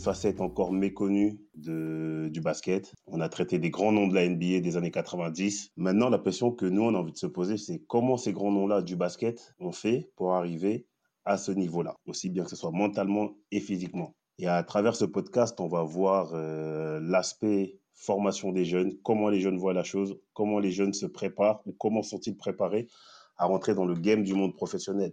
Facette encore méconnue du basket. On a traité des grands noms de la NBA des années 90. Maintenant, la question que nous, on a envie de se poser, c'est comment ces grands noms-là du basket ont fait pour arriver à ce niveau-là, aussi bien que ce soit mentalement et physiquement. Et à travers ce podcast, on va voir euh, l'aspect formation des jeunes, comment les jeunes voient la chose, comment les jeunes se préparent ou comment sont-ils préparés à rentrer dans le game du monde professionnel.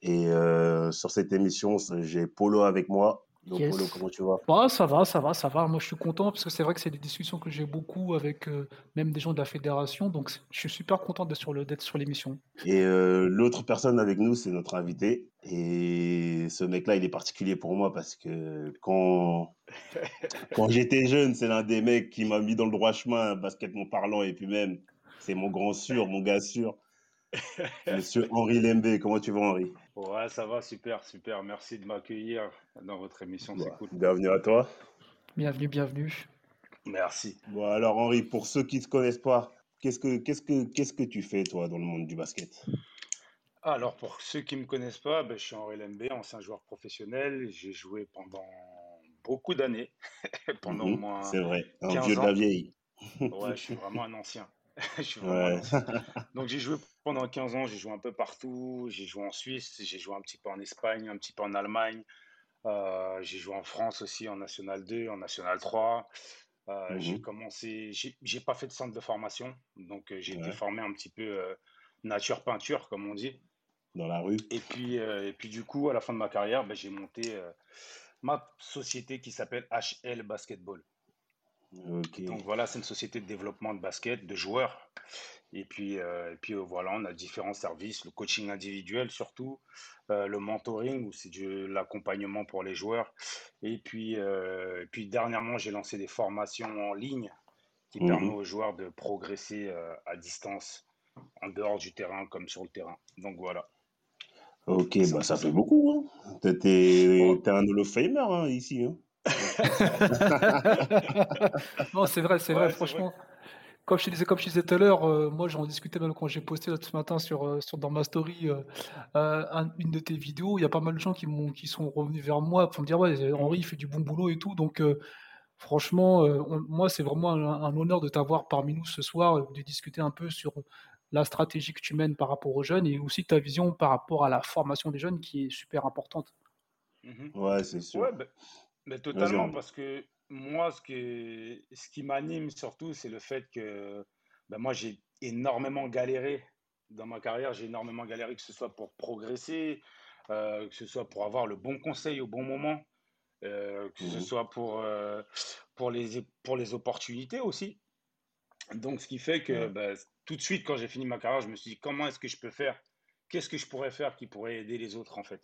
Et euh, sur cette émission, j'ai Polo avec moi. Donc, Polo, comment tu vas? Bah, Ça va, ça va, ça va. Moi, je suis content parce que c'est vrai que c'est des discussions que j'ai beaucoup avec euh, même des gens de la fédération. Donc, je suis super content d'être sur, le, sur l'émission. Et euh, l'autre personne avec nous, c'est notre invité. Et ce mec-là, il est particulier pour moi parce que quand, quand j'étais jeune, c'est l'un des mecs qui m'a mis dans le droit chemin, basketement parlant. Et puis même, c'est mon grand sûr, mon gars sûr. Monsieur Henri Lembe, comment tu vas Henri? Ouais, ça va, super, super. Merci de m'accueillir dans votre émission, c'est cool. Bienvenue à toi. Bienvenue, bienvenue. Merci. Bon, alors Henri, pour ceux qui ne te connaissent pas, qu'est-ce que, qu'est-ce, que, qu'est-ce que tu fais toi dans le monde du basket? Alors, pour ceux qui ne me connaissent pas, ben, je suis Henri Lembe, ancien joueur professionnel. J'ai joué pendant beaucoup d'années, pendant au mhm, moins. C'est vrai, un vieux de la vieille. ouais, je suis vraiment un ancien. Donc j'ai joué pendant 15 ans, j'ai joué un peu partout. J'ai joué en Suisse, j'ai joué un petit peu en Espagne, un petit peu en Allemagne. Euh, j'ai joué en France aussi, en National 2, en National 3. Euh, J'ai mmh commencé, j'ai pas fait de centre de formation, donc euh, j'ai été formé un petit peu euh, nature peinture, comme on dit. Dans la rue. Et puis, et puis du coup, à la fin de ma carrière, ben, j'ai monté ma société qui s'appelle HL Basketball. Donc voilà, c'est une société de développement de basket, de joueurs. Et puis, euh, et puis euh, voilà, on a différents services, le coaching individuel surtout, euh, le mentoring, où c'est de l'accompagnement pour les joueurs. Et puis, puis dernièrement, j'ai lancé des formations en ligne qui mmh permettent aux joueurs de progresser à distance, en dehors du terrain comme sur le terrain. Donc voilà. Ok, bah ça fait beaucoup. Hein. T'es un Hall of Famer hein, ici. Hein. non, c'est vrai, c'est vrai, franchement. Comme je, disais, comme je disais tout à l'heure, euh, moi j'en discutais même quand j'ai posté ce matin sur, euh, sur, dans ma story euh, une de tes vidéos. Il y a pas mal de gens qui, qui sont revenus vers moi pour me dire Ouais, Henri, il fait du bon boulot et tout. Donc, franchement, moi c'est vraiment un, honneur de t'avoir parmi nous ce soir, de discuter un peu sur la stratégie que tu mènes par rapport aux jeunes et aussi ta vision par rapport à la formation des jeunes qui est super importante. Mmh ouais, c'est sûr. Bah, mais totalement, parce que moi, ce, que, ce qui m'anime surtout, c'est le fait que ben moi, j'ai énormément galéré dans ma carrière. J'ai énormément galéré, que ce soit pour progresser, euh, que ce soit pour avoir le bon conseil au bon moment, euh, que ce mmh soit pour, euh, pour, les, pour les opportunités aussi. Donc, ce qui fait que ben, tout de suite, quand j'ai fini ma carrière, je me suis dit, comment est-ce que je peux faire? Qu'est-ce que je pourrais faire qui pourrait aider les autres, en fait?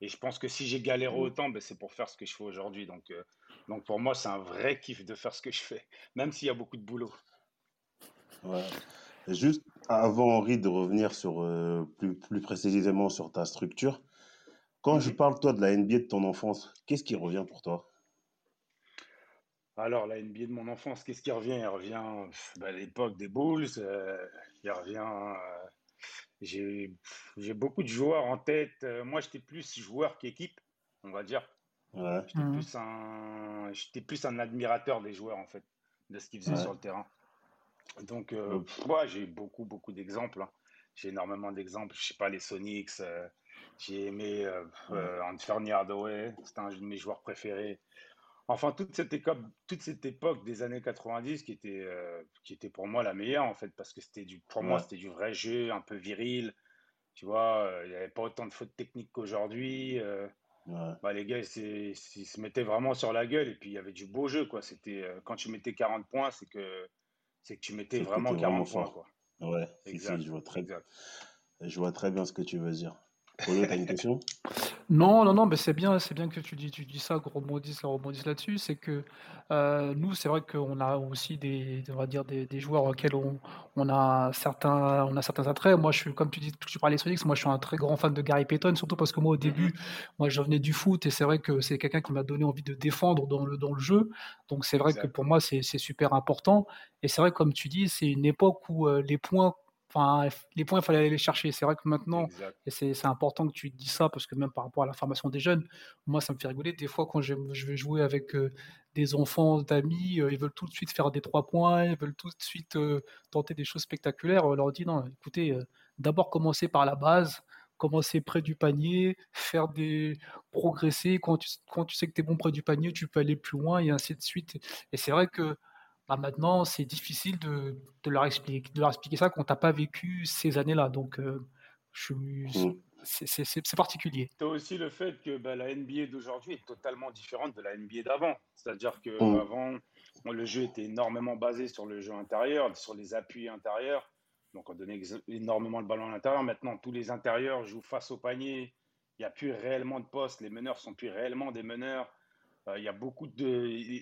Et je pense que si j'ai galéré mmh. autant, ben, c'est pour faire ce que je fais aujourd'hui. Donc, euh, donc pour moi, c'est un vrai kiff de faire ce que je fais, même s'il y a beaucoup de boulot. Juste avant, Henri, de revenir sur, euh, plus, plus, précisément sur ta structure, quand je mmh parle, toi, de la NBA de ton enfance, qu'est-ce qui revient pour toi? Alors, la NBA de mon enfance, qu'est-ce qui revient? Il revient ben, à l'époque des Bulls, euh, il revient j'ai beaucoup de joueurs en tête. Euh, moi, j'étais plus joueur qu'équipe, on va dire. J'étais mmh. plus, un, plus un admirateur des joueurs, en fait, de ce qu'ils faisaient sur le terrain. Donc, euh, j'ai beaucoup, beaucoup d'exemples. Hein. J'ai énormément d'exemples. Je sais pas, les Sonics. Euh, j'ai aimé euh, Anthony Hardaway. C'était un de mes joueurs préférés. Enfin, toute cette, époque, toute cette époque des années 90 qui était, euh, qui était pour moi la meilleure, en fait, parce que c'était du, pour moi, c'était du vrai jeu, un peu viril. Tu vois, euh, il n'y avait pas autant de fautes techniques qu'aujourd'hui. Euh, bah, les gars, ils, se mettaient vraiment sur la gueule et puis il y avait du beau jeu, quoi. C'était, quand tu mettais 40 points, c'est que, c'est que tu mettais vraiment 40 points, quoi. Ouais, exact. je, vois très, je vois très bien ce que tu veux dire. Une question? Non, non, non, mais c'est bien, c'est bien que tu dis, tu dis ça, qu'on rebondisse, là-dessus. C'est que euh, nous, c'est vrai qu'on a aussi des, on va dire des, des joueurs auxquels on, on a certains, on a certains attraits. Moi, je suis, comme tu dis, tu parlais Sonics, moi, je suis un très grand fan de Gary Payton, surtout parce que moi, au début, mhm. moi, je venais du foot et c'est vrai que c'est quelqu'un qui m'a donné envie de défendre dans le, dans le jeu. Donc, c'est vrai que pour moi, c'est super important. Et c'est vrai, comme tu dis, c'est une époque où euh, les points les points, il fallait aller les chercher. C'est vrai que maintenant, et c'est important que tu dis ça, parce que même par rapport à la formation des jeunes, moi, ça me fait rigoler. Des fois, quand je, vais jouer avec euh, des enfants, d'amis, euh, ils veulent tout de suite faire des trois points, ils veulent tout de suite euh, tenter des choses spectaculaires. On leur dit non, écoutez, d'abord commencer par la base, commencer près du panier, faire des progresser. Quand tu, quand tu sais que tu es bon près du panier, tu peux aller plus loin et ainsi de suite. Et c'est vrai que bah, maintenant, c'est difficile de, de, leur expliquer, de leur expliquer ça quand tu n'as pas vécu ces années-là. Donc, euh, mmh. c'est particulier. Tu as aussi le fait que bah, la NBA d'aujourd'hui est totalement différente de la NBA d'avant. C'est-à-dire qu'avant, mmh. le jeu était énormément basé sur le jeu intérieur, sur les appuis intérieurs. Donc, on donnait énormément le ballon à l'intérieur. Maintenant, tous les intérieurs jouent face au panier. Il n'y a plus réellement de poste. Les meneurs sont plus réellement des meneurs. Euh, il y a beaucoup de.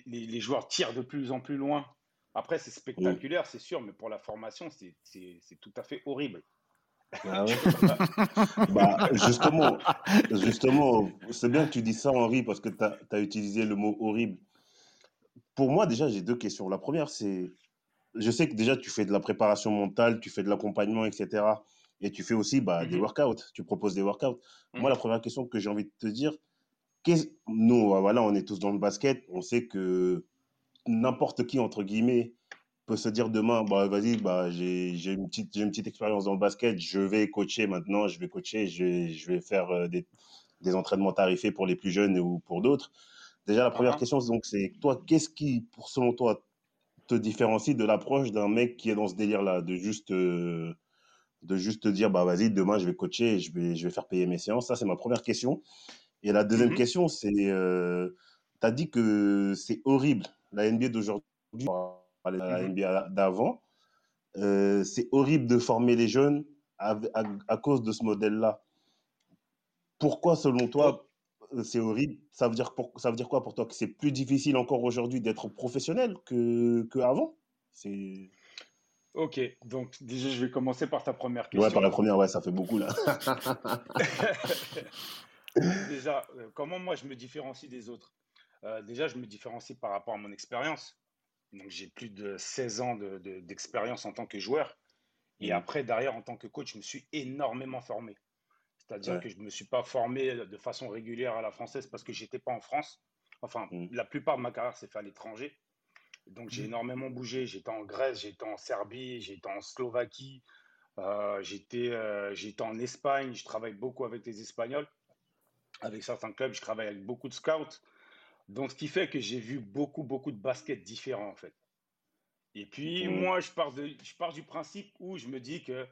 Les, joueurs tirent de plus en plus loin. Après, c'est spectaculaire, c'est sûr, mais pour la formation, c'est tout à fait horrible. Ah bah, justement, justement c'est bien que tu dis ça, Henri, parce que tu as, utilisé le mot horrible. Pour moi, déjà, j'ai deux questions. La première, c'est. Je sais que déjà, tu fais de la préparation mentale, tu fais de l'accompagnement, etc. Et tu fais aussi bah, des mm-hmm. workouts. Tu proposes des workouts. Moi, la mm-hmm. première question que j'ai envie de te dire, nous, voilà, on est tous dans le basket. On sait que n'importe qui, entre guillemets, peut se dire demain, bah, vas-y, bah, j'ai une, petite, une petite expérience dans le basket, je vais coacher maintenant, je vais coacher, je vais, je vais faire euh, des, des, entraînements tarifés pour les plus jeunes ou pour d'autres. Déjà, la première uh-huh. question, donc, c'est toi, qu'est-ce qui, pour selon toi, te différencie de l'approche d'un mec qui est dans ce délire-là, de juste, euh, de juste te dire, bah, vas-y, demain, je vais coacher, je vais, je vais faire payer mes séances? Ça, c'est ma première question. Et la deuxième mmh question, c'est, euh, tu as dit que c'est horrible, la NBA d'aujourd'hui, la NBA mmh d'avant. Euh, c'est horrible de former les jeunes à, cause de ce modèle-là. Pourquoi, selon toi, euh, c'est horrible? Ça veut, dire ça veut dire quoi pour toi? Que c'est plus difficile encore aujourd'hui d'être professionnel qu'avant que Ok, donc déjà, je vais commencer par ta première question. Ouais, par la première, ouais, ça fait beaucoup là. déjà, euh, comment moi je me différencie des autres? Euh, Déjà, je me différencie par rapport à mon expérience. Donc, j'ai plus de 16 ans d'expérience de, en tant que joueur. Et mmh. après, derrière, en tant que coach, je me suis énormément formé. C'est-à-dire que je ne me suis pas formé de façon régulière à la française parce que je n'étais pas en France. Enfin, mmh. la plupart de ma carrière s'est fait à l'étranger. Donc, j'ai mmh. énormément bougé. J'étais en Grèce, j'étais en Serbie, j'étais en Slovaquie, euh, j'étais en Espagne. Je travaille beaucoup avec les Espagnols avec certains clubs, je travaille avec beaucoup de scouts. Donc, ce qui fait que j'ai vu beaucoup, beaucoup de baskets différents, en fait. Et puis, mmh. moi, je pars, de, je pars du principe où je me dis qu'il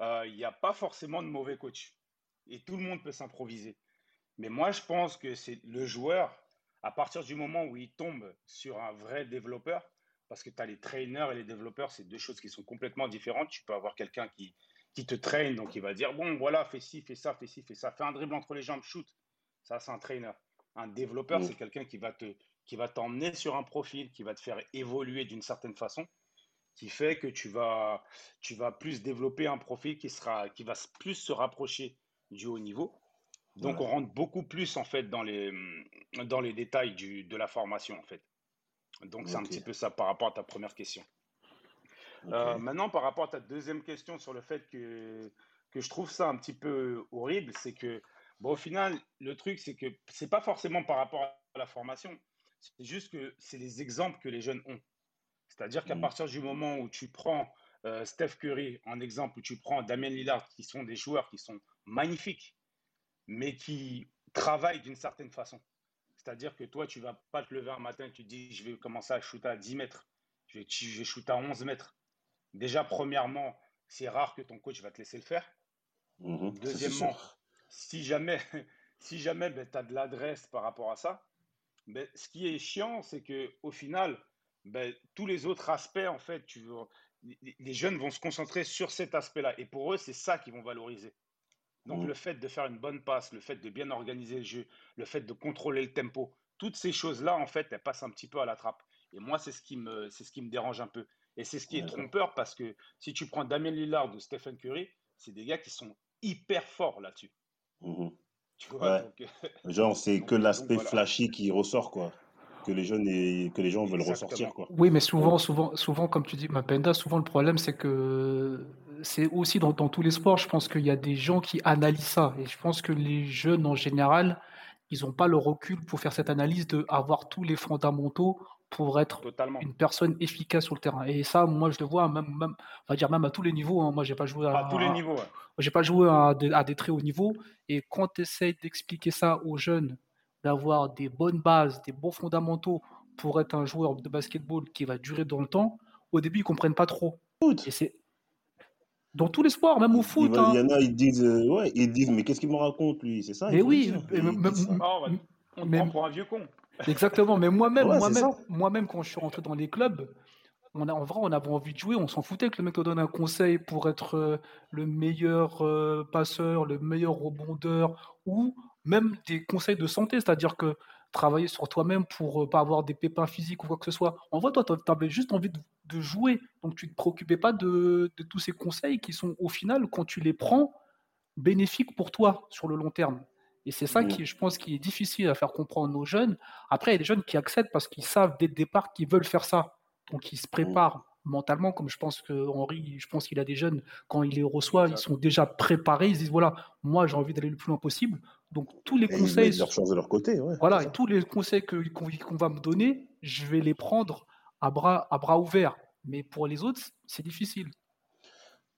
euh, n'y a pas forcément de mauvais coach. Et tout le monde peut s'improviser. Mais moi, je pense que c'est le joueur, à partir du moment où il tombe sur un vrai développeur, parce que tu as les trainers et les développeurs, c'est deux choses qui sont complètement différentes. Tu peux avoir quelqu'un qui, qui te traîne, donc il va dire, bon, voilà, fais ci, fais ça, fais ci, fais ça, fais un dribble entre les jambes, shoot. Ça, c'est un trainer. Un développeur, mm. c'est quelqu'un qui va te qui va t'emmener sur un profil, qui va te faire évoluer d'une certaine façon, qui fait que tu vas, tu vas plus développer un profil qui, sera, qui va plus se rapprocher du haut niveau. Donc, on rentre beaucoup plus en fait dans les, dans les détails du, de la formation en fait. Donc, c'est un petit peu ça par rapport à ta première question. Euh, maintenant, par rapport à ta deuxième question sur le fait que, que je trouve ça un petit peu horrible, c'est que Bon, au final, le truc, c'est que c'est pas forcément par rapport à la formation, c'est juste que c'est les exemples que les jeunes ont. C'est-à-dire qu'à mmh. partir du moment où tu prends euh, Steph Curry en exemple, où tu prends Damien Lillard, qui sont des joueurs qui sont magnifiques, mais qui travaillent d'une certaine façon. C'est-à-dire que toi, tu vas pas te lever un matin et tu te dis, je vais commencer à shooter à 10 mètres, je vais, je vais shooter à 11 mètres. Déjà, premièrement, c'est rare que ton coach va te laisser le faire. Mmh Deuxièmement, si jamais, si jamais ben, tu as de l'adresse par rapport à ça, ben, ce qui est chiant, c'est que au final, ben, tous les autres aspects, en fait, tu les jeunes vont se concentrer sur cet aspect-là. Et pour eux, c'est ça qu'ils vont valoriser. Donc mm. le fait de faire une bonne passe, le fait de bien organiser le jeu, le fait de contrôler le tempo, toutes ces choses-là, en fait, elles passent un petit peu à la trappe. Et moi, c'est ce qui me, c'est ce qui me dérange un peu. Et c'est ce qui est trompeur parce que si tu prends Damien Lillard ou Stephen Curry, c'est des gars qui sont hyper forts là-dessus. Tu vois, euh, Genre, c'est que l'aspect flashy qui ressort, quoi. Que les jeunes et que les gens veulent ressortir, quoi. Oui, mais souvent, souvent, souvent, comme tu dis, Mapenda, souvent le problème, c'est que c'est aussi dans, dans, tous les sports, je pense qu'il y a des gens qui analysent ça. Et je pense que les jeunes, en général, ils n'ont pas le recul pour faire cette analyse de avoir tous les fondamentaux pour être une personne efficace sur le terrain. Et ça, moi, je le vois même, même on va dire même à tous les niveaux. Hein. Moi, j'ai pas joué à, tous les niveaux. J'ai pas joué à, à, des très hauts niveaux. Et quand tu essaies d'expliquer ça aux jeunes, d'avoir des bonnes bases, des bons fondamentaux pour être un joueur de basketball qui va durer dans le temps, au début, ils comprennent pas trop. Et c'est dans tous les sports, même au foot. Il, hein. y en a, ils disent, euh, ouais, ils disent, mais qu'est-ce qu'il me raconte lui? C'est ça Mais oui, ah, on me prend pour un vieux con. Exactement, mais moi-même, moi-même, moi-même, quand je suis rentré dans les clubs, on a, en vrai, on avait envie de jouer, on s'en foutait que le mec te donne un conseil pour être euh, le meilleur euh, passeur, le meilleur rebondeur, ou même des conseils de santé, c'est-à-dire que travailler sur toi-même pour ne pas avoir des pépins physiques ou quoi que ce soit. En vrai, toi, tu avais juste envie de de jouer. Donc tu ne te préoccupais pas de, tous ces conseils qui sont au final, quand tu les prends, bénéfiques pour toi sur le long terme. Et c'est ça qui, je pense, qui est difficile à faire comprendre aux jeunes. Après, il y a des jeunes qui acceptent parce qu'ils savent dès le départ qu'ils veulent faire ça. Donc ils se préparent mentalement, comme je pense que Henri, je pense qu'il a des jeunes, quand il les reçoit, ils sont déjà préparés, ils se disent voilà, moi j'ai envie d'aller le plus loin possible. Donc tous les conseils. Ils leur de leur côté. voilà, et tous les conseils qu'on va me donner, je vais les prendre à bras, à bras ouverts. Mais pour les autres, c'est difficile.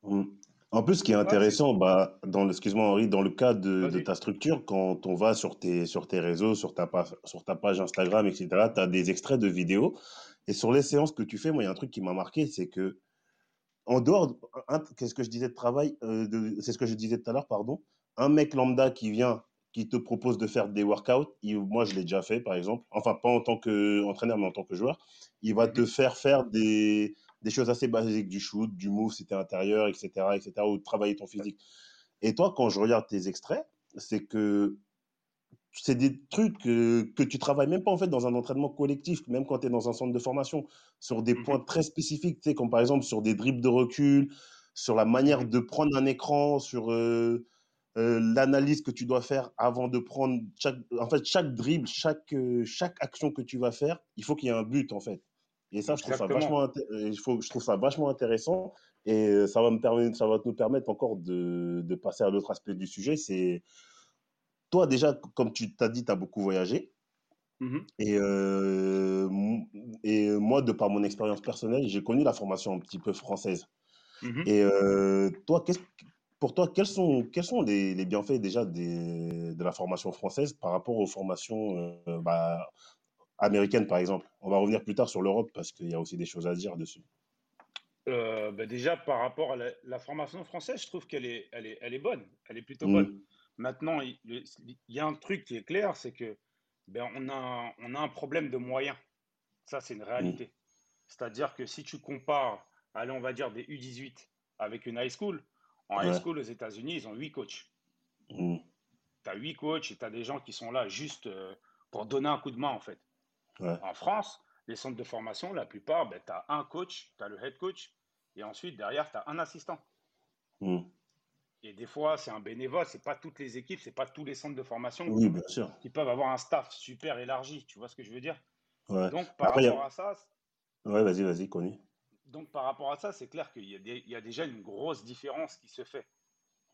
Mmh. En plus, ce qui est intéressant, bah, dans, excuse-moi Henri, dans le cas de, ta structure, quand on va sur tes, sur tes réseaux, sur ta, page, sur ta page Instagram, etc., tu as des extraits de vidéos. Et sur les séances que tu fais, moi, il y a un truc qui m'a marqué, c'est que, en dehors, qu'est-ce que je disais de travail, euh, c'est ce que je disais tout à l'heure, pardon, un mec lambda qui vient qui te propose de faire des workouts. moi, je l'ai déjà fait, par exemple. Enfin, pas en tant qu'entraîneur, mais en tant que joueur. Il va te faire faire des, des choses assez basiques, du shoot, du move, si intérieur, etc., etc., ou travailler ton physique. Et toi, quand je regarde tes extraits, c'est que c'est des trucs que, que, tu travailles même pas en fait dans un entraînement collectif, même quand tu es dans un centre de formation, sur des mmh points très spécifiques, tu sais, comme par exemple sur des dribbles de recul, sur la manière de prendre un écran, sur euh, euh, l'analyse que tu dois faire avant de prendre chaque, en fait, chaque dribble, chaque, euh, chaque action que tu vas faire, il faut qu'il y ait un but, en fait. Et ça, je trouve ça, vachement, euh, il faut, je trouve ça vachement intéressant et ça va, me permettre, ça va nous permettre encore de, de passer à l'autre aspect du sujet. C'est toi, déjà, comme tu t'as dit, tu as beaucoup voyagé. Mmh et, et moi, de par mon expérience personnelle, j'ai connu la formation un petit peu française. Mmh et toi, pour toi, quels sont, quels sont les, les bienfaits déjà des, de la formation française par rapport aux formations euh, bah, américaines, par exemple On va revenir plus tard sur l'Europe parce qu'il y a aussi des choses à dire dessus. Euh, bah, déjà, par rapport à la, formation française, je trouve qu'elle est, elle est, elle est bonne. Elle est plutôt bonne. Mmh. Maintenant, il, y a un truc qui est clair, c'est que ben, on, a, on a un problème de moyens. Ça, c'est une réalité. Mmh. C'est-à-dire que si tu compares, allez, on va dire des U18 avec une high school, en high school aux États-Unis, ils ont huit coachs. Mmh. Tu as huit coachs et tu as des gens qui sont là juste euh, pour donner un coup de main, en fait. En France, les centres de formation, la plupart, ben, tu as un coach, tu as le head coach, et ensuite, derrière, tu as un assistant. Mmh. Et des fois, c'est un bénévole, c'est pas toutes les équipes, c'est pas tous les centres de formation qui, peuvent avoir un staff super élargi. Tu vois ce que je veux dire? Donc, par rapport à ça. Ouais, vas-y, vas-y, connu donc par rapport à ça, c'est clair qu'il y, a déjà une grosse différence qui se fait.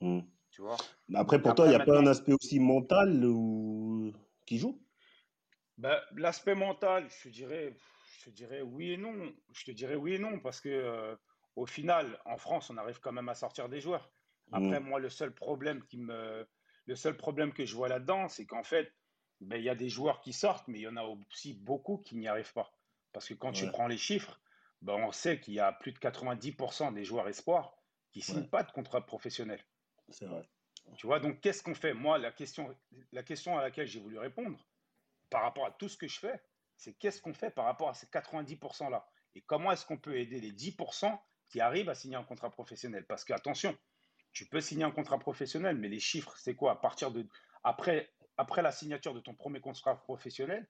Hmm. Tu vois? Après, pour toi, il n'y a pas un aspect aussi mental ou... qui joue? Bah, L'aspect mental, je dirais, je dirais oui et non. Je te dirais oui et non parce que euh, au final, en France, on arrive quand même à sortir des joueurs. Après, hmm. moi, le seul problème qui me, le seul problème que je vois là-dedans, c'est qu'en fait, ben, il y a des joueurs qui sortent, mais il y en a aussi beaucoup qui n'y arrivent pas. Parce que quand tu prends les chiffres, ben, on sait qu'il y a plus de 90% des joueurs espoirs qui ne signent pas de contrat professionnel. C'est vrai. Tu vois, donc qu'est-ce qu'on fait? Moi, la question, la question à laquelle j'ai voulu répondre, par rapport à tout ce que je fais, c'est qu'est-ce qu'on fait par rapport à ces 90%-là Et comment est-ce qu'on peut aider les 10% qui arrivent à signer un contrat professionnel? Parce qu'attention, tu peux signer un contrat professionnel, mais les chiffres, c'est quoi? À partir de après, après la signature de ton premier contrat professionnel,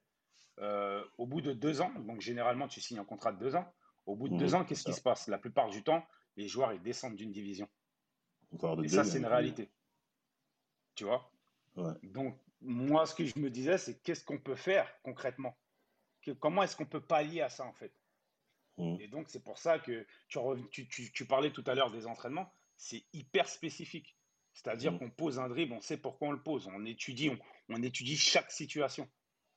euh, au bout de deux ans, donc généralement tu signes un contrat de deux ans, au bout de deux mmh, ans, qu'est-ce qui se passe? La plupart du temps, les joueurs ils descendent d'une division. Et ça, c'est une réalité. Tu vois? Donc, moi, ce que je me disais, c'est qu'est-ce qu'on peut faire concrètement? Comment est-ce qu'on peut pallier à ça, en fait? Mmh. Et donc, c'est pour ça que tu, tu, parlais tout à l'heure des entraînements, c'est hyper spécifique. C'est-à-dire mmh. qu'on pose un dribble, on sait pourquoi on le pose, on étudie, on, étudie chaque situation.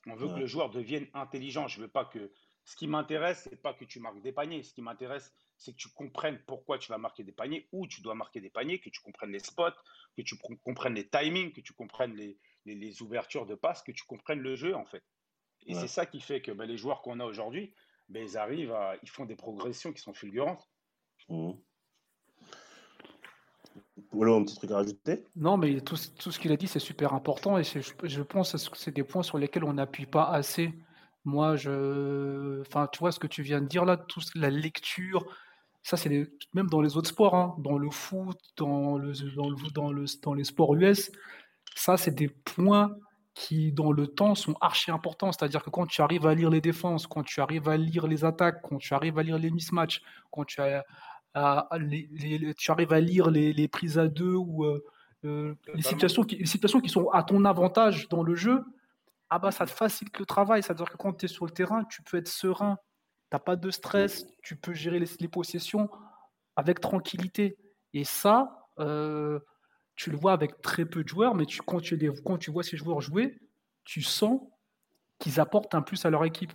On veut que le joueur devienne intelligent. Je veux pas que. Ce qui m'intéresse, c'est pas que tu marques des paniers. Ce qui m'intéresse, c'est que tu comprennes pourquoi tu vas marquer des paniers, où tu dois marquer des paniers, que tu comprennes les spots, que tu comprennes les timings, que tu comprennes les, ouvertures de passe, que tu comprennes le jeu en fait. Et c'est ça qui fait que ben, les joueurs qu'on a aujourd'hui, ben, ils arrivent à, ils font des progressions qui sont fulgurantes. Mmh. Voilà un petit truc à rajouter? Non, mais tout, ce qu'il a dit, c'est super important et je, pense que c'est des points sur lesquels on n'appuie pas assez. Moi, je, enfin, tu vois ce que tu viens de dire là, tout, la lecture, ça, c'est même dans les autres sports, hein, dans le foot, dans, le, dans, le, dans, le, dans les sports US, ça, c'est des points qui, dans le temps, sont archi importants. C'est-à-dire que quand tu arrives à lire les défenses, quand tu arrives à lire les attaques, quand tu arrives à lire les mismatchs, quand tu, as, les, tu arrives à lire les, les prises à deux ou euh, euh, les, situations qui, les situations qui sont à ton avantage dans le jeu, ah bah ça te facilite le travail. C'est-à-dire que quand tu es sur le terrain, tu peux être serein T'as pas de stress, tu peux gérer les, possessions avec tranquillité. Et ça, euh, tu le vois avec très peu de joueurs, mais tu, quand, tu, quand tu vois ces joueurs jouer, tu sens qu'ils apportent un plus à leur équipe.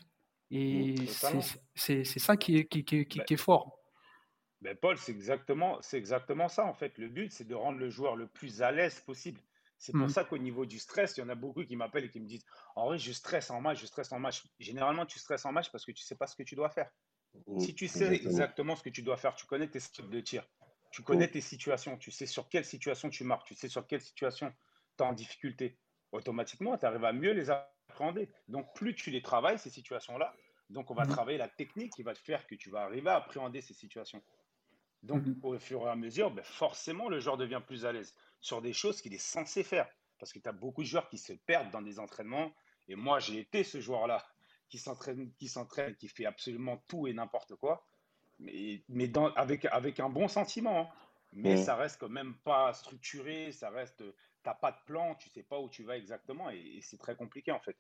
Et mmh, c'est ça qui est, qui, qui, qui, est fort. Ben Paul, c'est exactement, exactement ça en fait. Le but, c'est de rendre le joueur le plus à l'aise possible. C'est pour mmh. ça qu'au niveau du stress, il y en a beaucoup qui m'appellent et qui me disent En vrai, je stresse en match, je stresse en match. Généralement, tu stresses en match parce que tu ne sais pas ce que tu dois faire. Mmh, si tu sais exactement. ce que tu dois faire, tu connais tes styles de tir, tu connais tes situations, tu sais sur quelle situation tu marques, tu sais sur quelle situation tu es en difficulté, automatiquement, tu arrives à mieux les appréhender. Donc, plus tu les travailles, ces situations-là, donc on va mmh. travailler la technique qui va te faire que tu vas arriver à appréhender ces situations. Donc, au fur et à mesure, ben, forcément, le joueur devient plus à l'aise sur des choses qu'il est censé faire. Parce que tu as beaucoup de joueurs qui se perdent dans des entraînements. Et moi, j'ai été ce joueur-là qui s'entraîne, qui s'entraîne, qui fait absolument tout et n'importe quoi. Mais, mais dans, avec, avec un bon sentiment. Hein. Mais ça reste quand même pas structuré, ça reste, t'as pas de plan, tu sais pas où tu vas exactement et, c'est très compliqué en fait.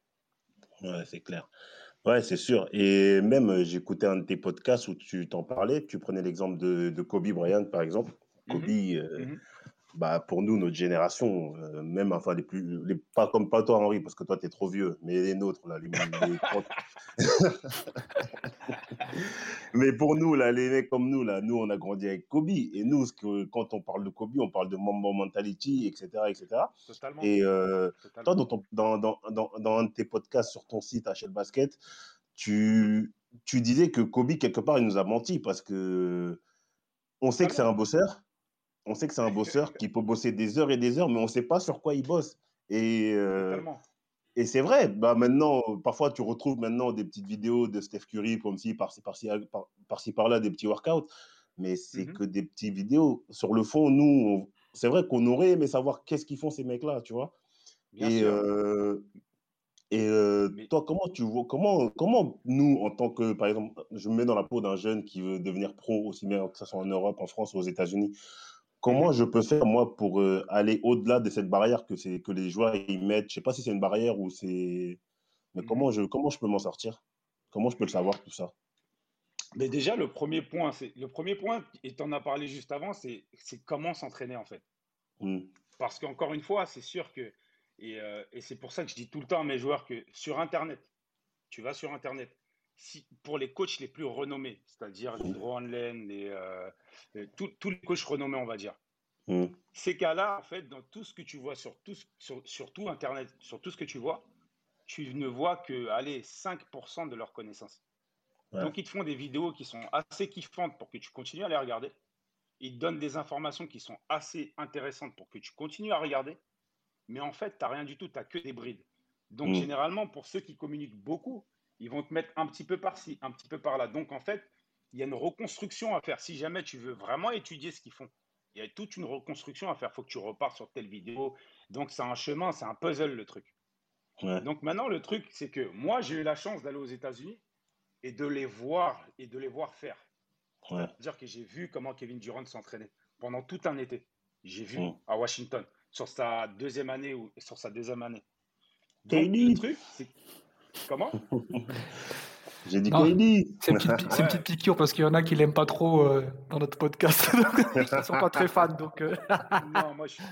Ouais, c'est clair. Ouais, c'est sûr. Et même, euh, j'écoutais un de tes podcasts où tu t'en parlais. Tu prenais l'exemple de, de, Kobe Bryant, par exemple. Mmh Kobe, euh, mmh bah, pour nous, notre génération, euh, même enfin les plus, les, pas comme pas toi Henri, parce que toi tu es trop vieux, mais les nôtres là, les, mais pour nous là, les mecs comme nous là, nous on a grandi avec Kobe et nous, que, quand on parle de Kobe, on parle de Mambo mentality, etc., etc. Totalement. Et euh, toi, dans, dans, dans, dans, dans, un de tes podcasts sur ton site HL Basket, tu, tu disais que Kobe quelque part il nous a menti parce que on sait que c'est un bosseur on sait que c'est un bosseur qui peut bosser des heures et des heures, mais on ne sait pas sur quoi il bosse. Et, euh, et c'est vrai, bah maintenant, parfois tu retrouves maintenant des petites vidéos de Steph Curry comme si par-ci par-ci par, là des petits workouts, mais c'est mmh que des petites vidéos. Sur le fond, nous, c'est vrai qu'on aurait aimé savoir qu'est-ce qu'ils font ces mecs-là, tu vois. et euh, et euh, toi, comment tu vois, comment, comment nous, en tant que, par exemple, je me mets dans la peau d'un jeune qui veut devenir pro, aussi bien que ce soit en Europe, en France ou aux États-Unis, Comment je peux faire, moi, pour euh, aller au-delà de cette barrière que, c'est, que les joueurs ils mettent? Je sais pas si c'est une barrière ou c'est. Mais mmh comment je, comment je peux m'en sortir? Comment je peux le savoir, tout ça? Mais déjà, le premier point, c'est le premier point, et tu en as parlé juste avant, c'est, c'est comment s'entraîner, en fait. Mmh. Parce qu'encore une fois, c'est sûr que. Et, euh, et c'est pour ça que je dis tout le temps à mes joueurs que sur Internet, tu vas sur Internet, pour les coachs les plus renommés, c'est-à-dire les Drew les, euh, tous les coachs renommés, on va dire. Mm. Ces cas-là, en fait, dans tout ce que tu vois sur tout, sur, tout Internet, sur tout ce que tu vois, tu ne vois que, allez, 5% de leurs connaissances. Donc, ils te font des vidéos qui sont assez kiffantes pour que tu continues à les regarder. Ils te donnent des informations qui sont assez intéressantes pour que tu continues à regarder. Mais en fait, tu n'as rien du tout, tu n'as que des brides. Donc, mm. généralement, pour ceux qui communiquent beaucoup, ils vont te mettre un petit peu par-ci, un petit peu par-là. Donc, en fait, il y a une reconstruction à faire. Si jamais tu veux vraiment étudier ce qu'ils font Il y a toute une reconstruction à faire. Il faut que tu repars sur telle vidéo. Donc, c'est un chemin, c'est un puzzle, le truc. Donc, maintenant, le truc, c'est que moi, j'ai eu la chance d'aller aux États-Unis et de les voir et de les voir faire. C'est-à-dire que j'ai vu comment Kevin Durant s'entraînait pendant tout un été. J'ai vu à Washington sur sa deuxième année ou sur sa deuxième année. Donc, le truc, c'est comment? J'ai dit KD. C'est une petite, piqûre parce qu'il y en a qui l'aiment pas trop euh, dans notre podcast. Ils ne sont pas très fans. Donc, euh. non, moi, je suis...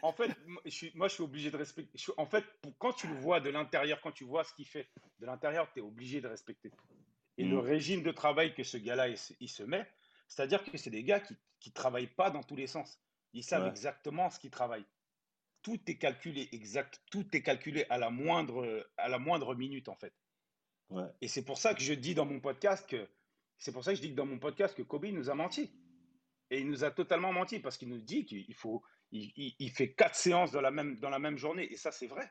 En fait, je suis, moi, je suis obligé de respecter. en fait, quand tu le vois de l'intérieur, quand tu vois ce qu'il fait de l'intérieur, tu es obligé de respecter. Et le mm. régime de travail que ce gars-là, il, se met, c'est-à-dire que c'est des gars qui ne travaillent pas dans tous les sens. Ils savent exactement ce qu'ils travaillent. Tout est calculé exact, tout est calculé à la moindre, à la moindre minute, en fait. Et c'est pour ça que je dis dans mon podcast que c'est pour ça que je dis que dans mon podcast que Kobe nous a menti. Et il nous a totalement menti parce qu'il nous dit qu'il faut, il, fait quatre séances dans la même, dans la même journée. Et ça, c'est vrai.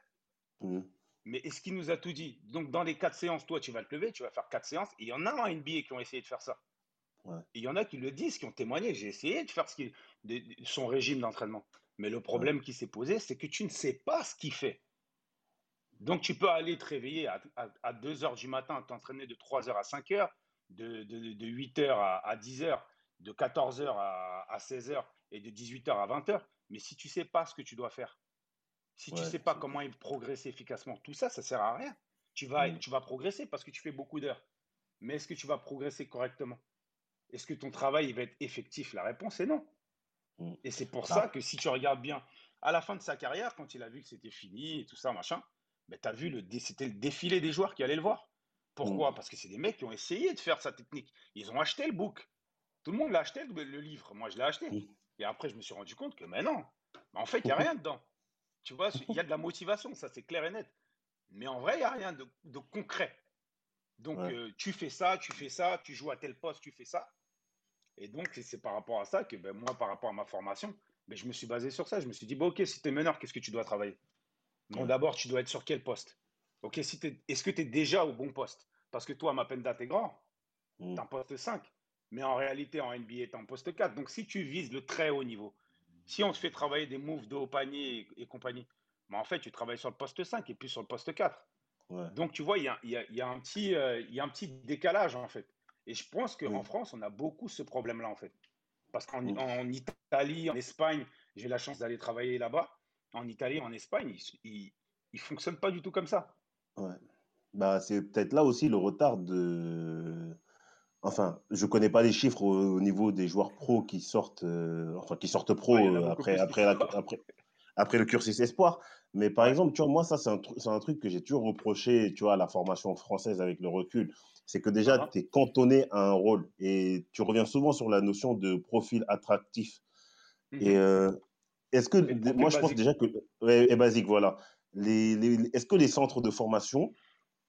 Mmh. Mais est-ce qu'il nous a tout dit? Donc, dans les quatre séances, toi, tu vas te lever, tu vas faire quatre séances. Et il y en a un NBA qui ont essayé de faire ça. il y en a qui le disent, qui ont témoigné. J'ai essayé de faire ce qui, son régime d'entraînement. Mais le problème qui s'est posé, c'est que tu ne sais pas ce qu'il fait. Donc, tu peux aller te réveiller à, à, 2 heures du matin, t'entraîner de 3 heures à 5 heures, de, de, 8 heures à, 10 heures, de 14 heures à, 16 heures et de 18 heures à 20 heures. Mais si tu ne sais pas ce que tu dois faire, si tu ne sais pas comment progresser efficacement, tout ça, ça ne sert à rien. Tu vas, mm. tu vas progresser parce que tu fais beaucoup d'heures. Mais est-ce que tu vas progresser correctement? Est-ce que ton travail va être effectif? La réponse est non. Mm. Et c'est pour bah ça que si tu regardes bien, à la fin de sa carrière, quand il a vu que c'était fini et tout ça, machin, mais tu as vu, le, c'était le défilé des joueurs qui allaient le voir. Pourquoi? Mmh. Parce que c'est des mecs qui ont essayé de faire sa technique. Ils ont acheté le book. Tout le monde l'a acheté, le, livre. Moi, je l'ai acheté. Mmh. Et après, je me suis rendu compte que, mais non, en fait, il n'y a rien dedans. Tu vois, il y a de la motivation, ça c'est clair et net. Mais en vrai, il n'y a rien de, concret. Donc, euh, tu fais ça, tu fais ça, tu joues à tel poste, tu fais ça. Et donc, c'est par rapport à ça que ben, moi, par rapport à ma formation, ben, je me suis basé sur ça. Je me suis dit, bon, ok, si tu es meneur, qu'est-ce que tu dois travailler? Bon, d'abord, tu dois être sur quel poste? Ok, si est-ce que tu es déjà au bon poste? Parce que toi, ma peine t'es grand, mm. tu un poste 5. Mais en réalité, en NBA, tu es en poste 4. Donc, si tu vises le très haut niveau, si on te fait travailler des moves de haut panier et, compagnie, mais en fait, tu travailles sur le poste 5 et puis sur le poste 4. Donc, tu vois, il y a, y, a, y a, un petit, euh, y a un petit décalage, en fait. Et je pense qu'en France, on a beaucoup ce problème-là, en fait. Parce qu'en en Italie, en Espagne, j'ai la chance d'aller travailler là-bas en Italie, en Espagne, ils ne fonctionnent pas du tout comme ça. Ouais. Bah, c'est peut-être là aussi le retard de. Enfin, je connais pas les chiffres au, niveau des joueurs pros qui sortent, euh, enfin qui sortent pro euh, après, après, après, après le cursus espoir. Mais par exemple, tu vois, moi, ça, c'est un, un, truc que j'ai toujours reproché, tu vois, à la formation française avec le recul. C'est que déjà, uh-huh. tu es cantonné à un rôle. Et tu reviens souvent sur la notion de profil attractif. Et mm-hmm. euh, est-ce que, moi, je pense déjà que, et basique, voilà. Les, est-ce que les centres de formation,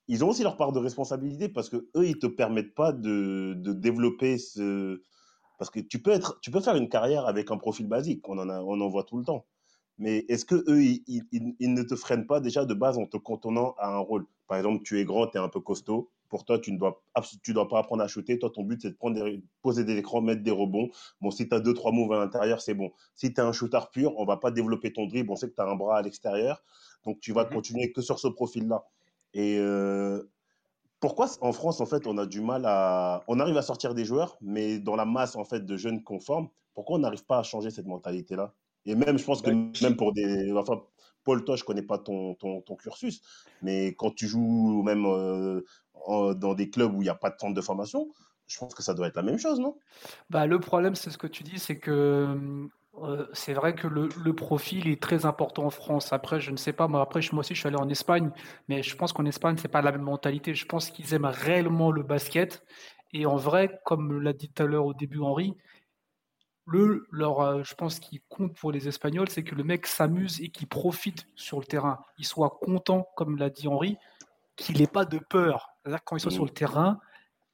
ils ont aussi leur part de responsabilité parce que eux, ils te permettent pas de, de développer ce, parce que tu peux être, tu peux faire une carrière avec un profil basique, on en a, on en voit tout le temps. Mais est-ce que eux, ils, ils, ils, ne te freinent pas déjà de base en te cantonnant à un rôle? Par exemple, tu es grand, tu es un peu costaud, pour toi, tu ne dois, tu dois pas apprendre à shooter. Toi, ton but, c'est de prendre poser des écrans, mettre des rebonds. Bon, si tu as deux, trois moves à l'intérieur, c'est bon. Si tu es un shooter pur, on va pas développer ton dribble. On sait que tu as un bras à l'extérieur. Donc, tu vas mhm. continuer que sur ce profil-là. Et euh, pourquoi en France, en fait, on a du mal à. On arrive à sortir des joueurs, mais dans la masse, en fait, de jeunes conformes, pourquoi on n'arrive pas à changer cette mentalité-là? Et même, je pense que même pour des. Enfin, Paul, toi, je connais pas ton, ton, ton, cursus, mais quand tu joues même euh, dans des clubs où il n'y a pas de centre de formation, je pense que ça doit être la même chose, non? Bah, Le problème, c'est ce que tu dis, c'est que euh, c'est vrai que le, le, profil est très important en France. Après, je ne sais pas, moi, après, moi aussi, je suis allé en Espagne, mais je pense qu'en Espagne, c'est pas la même mentalité. Je pense qu'ils aiment réellement le basket. Et en vrai, comme l'a dit tout à l'heure au début Henri, le, leur, euh, je pense qu'il compte pour les Espagnols, c'est que le mec s'amuse et qu'il profite sur le terrain. Il soit content, comme l'a dit Henri, qu'il n'ait pas de peur. C'est-à-dire quand il soit sur le terrain,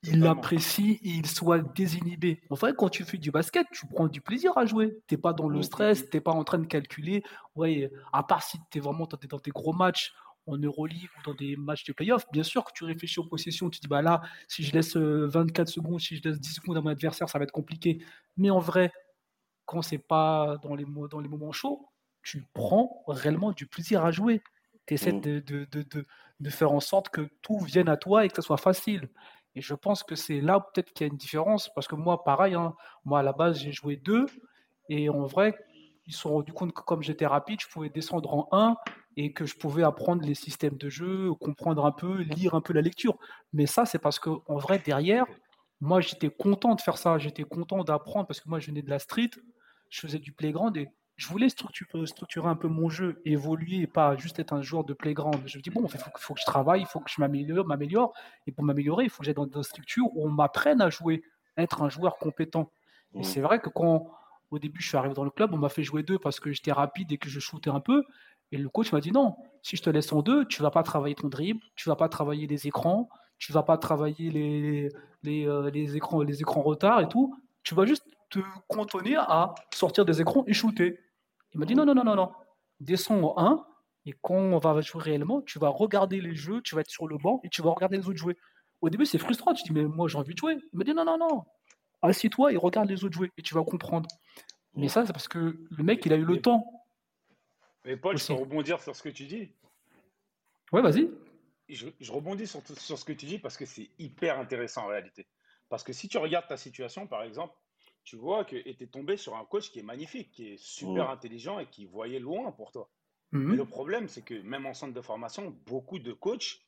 il l'apprécie et il soit désinhibé. En vrai, quand tu fais du basket, tu prends du plaisir à jouer. Tu n'es pas dans le stress, tu n'es pas en train de calculer. Ouais, à part si tu es vraiment dans tes gros matchs en Euroleague ou dans des matchs de playoff, bien sûr que tu réfléchis aux possessions, tu dis bah là, si je laisse 24 euh, secondes, si je laisse 10 secondes à mon adversaire, ça va être compliqué. Mais en vrai, quand c'est pas dans les, dans les moments chauds, tu prends réellement du plaisir à jouer. Tu essaies mmh. de, de, de, de, faire en sorte que tout vienne à toi et que ça soit facile. Et je pense que c'est là peut-être qu'il y a une différence, parce que moi, pareil, hein, moi à la base, j'ai joué deux, et en vrai, ils se sont rendus compte que comme j'étais rapide, je pouvais descendre en 1 et que je pouvais apprendre les systèmes de jeu, comprendre un peu, lire un peu la lecture. Mais ça, c'est parce que en vrai, derrière, moi, j'étais content de faire ça. J'étais content d'apprendre parce que moi, je venais de la street, je faisais du playground et je voulais structurer, structurer un peu mon jeu, évoluer et pas juste être un joueur de playground. Je me dis, bon, il faut, que je travaille, il faut que je m'améliore, m'améliore. Et pour m'améliorer, il faut que j'aille dans une structure où on m'apprenne à jouer, être un joueur compétent. Et mmh. c'est vrai que quand au début, je suis arrivé dans le club, on m'a fait jouer deux parce que j'étais rapide et que je shootais un peu. Et le coach m'a dit non, si je te laisse en deux, tu vas pas travailler ton dribble, tu vas pas travailler les écrans, tu vas pas travailler les, les, euh, les écrans, les écrans retard et tout. Tu vas juste te cantonner à sortir des écrans et shooter. Il m'a dit non, non, non, non, non. Descends en 1 et quand on va jouer réellement, tu vas regarder les jeux, tu vas être sur le banc et tu vas regarder les autres jouer. Au début, c'est frustrant. Tu dis, mais moi, j'ai envie de jouer. Il m'a dit non, non, non assieds-toi et regarde les autres jouer et tu vas comprendre. Mais ça, c'est parce que le mec, il a eu le temps. Mais Paul, je peux rebondir sur ce que tu dis. Ouais, vas-y. Je, rebondis sur, sur, ce que tu dis parce que c'est hyper intéressant en réalité. Parce que si tu regardes ta situation, par exemple, tu vois que tu es tombé sur un coach qui est magnifique, qui est super intelligent et qui voyait loin pour toi. Mhm. Mais le problème, c'est que même en centre de formation, beaucoup de coachs,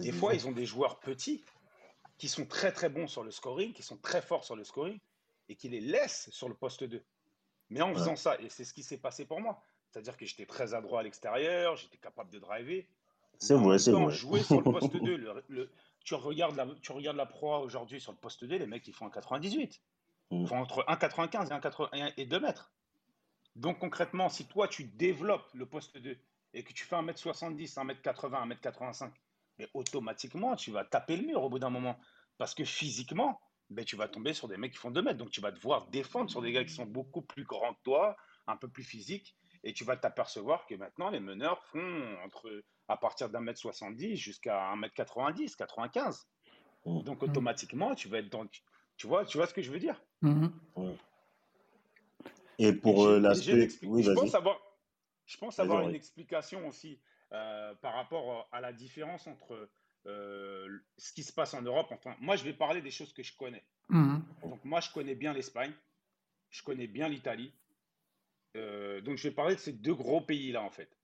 des fois, ils ont des joueurs petits qui sont très très bons sur le scoring, qui sont très forts sur le scoring, et qui les laissent sur le poste 2. Mais en faisant ça, et c'est ce qui s'est passé pour moi, c'est-à-dire que j'étais très adroit à l'extérieur, j'étais capable de driver. C'est vrai, c'est vrai. Jouer sur le poste 2, le, tu, regardes la, tu regardes la proie aujourd'hui sur le poste 2, les mecs ils font un 98. Ils font entre 1,95 et 1,80 et 2 mètres. Donc concrètement, si toi tu développes le poste 2 et que tu fais 1m70, 1m80, 1m85, mais automatiquement, tu vas taper le mur au bout d'un moment. Parce que physiquement, ben, tu vas tomber sur des mecs qui font 2 mètres. Donc, tu vas devoir défendre sur des gars qui sont beaucoup plus grands que toi, un peu plus physiques. Et tu vas t'apercevoir que maintenant, les meneurs font entre, à partir d'un mètre 70 jusqu'à 1 mètre 90, 95. Donc, automatiquement, tu vas être dans. Tu vois, tu vois ce que je veux dire? Mmh Et pour euh, l'aspect. Oui, je pense avoir, je pense avoir une explication aussi euh, par rapport euh, à la différence entre euh, ce qui se passe en Europe. Enfin, moi, je vais parler des choses que je connais. Mhm. Donc, moi, je connais bien l'Espagne, je connais bien l'Italie. donc, je vais parler de ces deux gros pays-là, en fait.